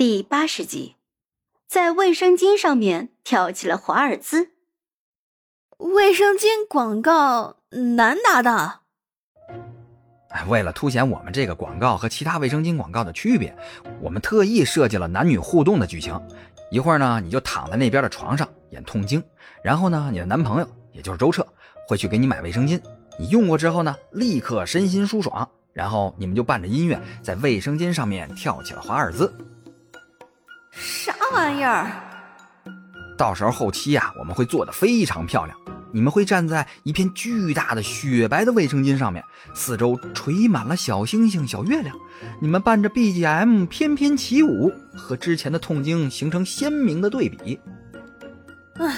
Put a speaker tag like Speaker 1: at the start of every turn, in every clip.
Speaker 1: 第八十集，在卫生巾上面跳起了华尔兹。
Speaker 2: 卫生巾广告男搭档。
Speaker 3: 哎，为了凸显我们这个广告和其他卫生巾广告的区别，我们特意设计了男女互动的剧情。一会儿呢，你就躺在那边的床上演痛经，然后呢，你的男朋友也就是周彻会去给你买卫生巾，你用过之后呢，立刻身心舒爽，然后你们就伴着音乐在卫生巾上面跳起了华尔兹。
Speaker 2: 啥玩意儿？
Speaker 3: 到时候后期呀，我们会做的非常漂亮。你们会站在一片巨大的雪白的卫生巾上面，四周垂满了小星星、小月亮。你们伴着 BGM 翩翩起舞，和之前的痛经形成鲜明的对比。
Speaker 2: 哎，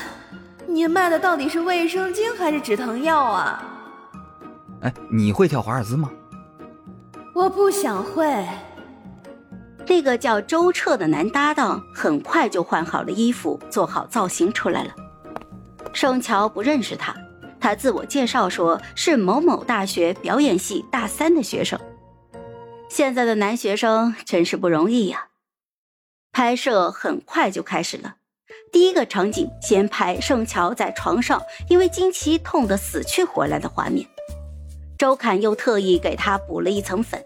Speaker 2: 你卖的到底是卫生巾还是止疼药啊？
Speaker 3: 哎，你会跳华尔兹吗？
Speaker 2: 我不想会。
Speaker 1: 那个叫周彻的男搭档很快就换好了衣服，做好造型出来了。盛乔不认识他，他自我介绍说是某某大学表演系大三的学生。现在的男学生真是不容易呀！拍摄很快就开始了，第一个场景先拍盛乔在床上因为经期痛得死去活来的画面。周侃又特意给他补了一层粉，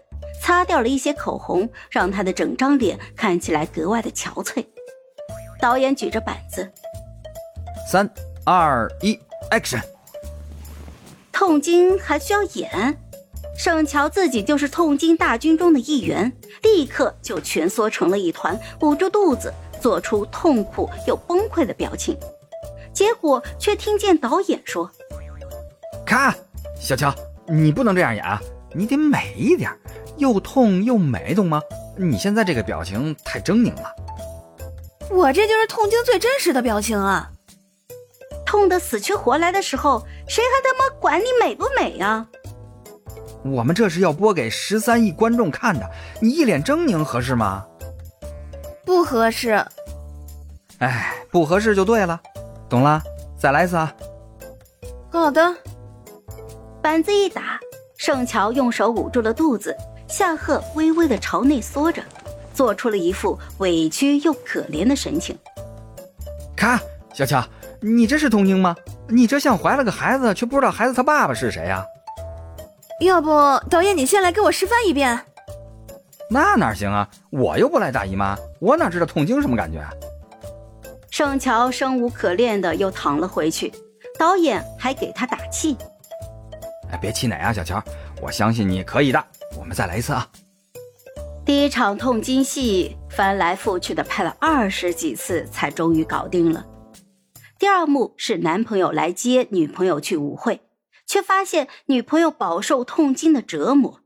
Speaker 1: 擦掉了一些口红，让他的整张脸看起来格外的憔悴。导演举着板子，
Speaker 3: 三。二一，Action！
Speaker 1: 痛经还需要演？盛乔自己就是痛经大军中的一员，立刻就蜷缩成了一团，捂住肚子，做出痛苦又崩溃的表情。结果却听见导演说：“
Speaker 3: 看，小乔，你不能这样演啊，你得美一点，又痛又美，懂吗？你现在这个表情太狰狞了。”
Speaker 2: 我这就是痛经最真实的表情啊！
Speaker 1: 痛得死去活来的时候，谁还他妈管你美不美呀？
Speaker 3: 我们这是要播给十三亿观众看的，你一脸狰狞合适吗？
Speaker 2: 不合适。
Speaker 3: 哎，不合适就对了，懂了？再来一次啊！
Speaker 2: 好的。
Speaker 1: 板子一打，盛乔用手捂住了肚子，下颌微微的朝内缩着，做出了一副委屈又可怜的神情。
Speaker 3: 看，小乔。你这是痛经吗？你这像怀了个孩子，却不知道孩子他爸爸是谁呀？
Speaker 2: 要不导演你先来给我示范一遍？
Speaker 3: 那哪行啊！我又不来大姨妈，我哪知道痛经什么感觉？
Speaker 1: 盛乔生无可恋的又躺了回去，导演还给他打气：“
Speaker 3: 哎，别气馁啊，小乔，我相信你可以的。我们再来一次啊！”
Speaker 1: 第一场痛经戏翻来覆去的拍了二十几次，才终于搞定了。第二幕是男朋友来接女朋友去舞会，却发现女朋友饱受痛经的折磨，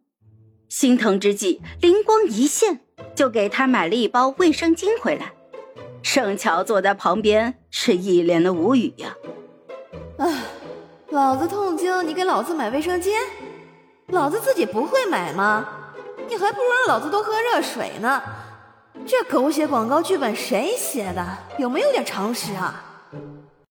Speaker 1: 心疼之际灵光一现，就给她买了一包卫生巾回来。盛乔坐在旁边是一脸的无语呀。
Speaker 2: 唉，老子痛经，你给老子买卫生巾？老子自己不会买吗？你还不如让老子多喝热水呢。这狗血广告剧本谁写的？有没有点常识啊？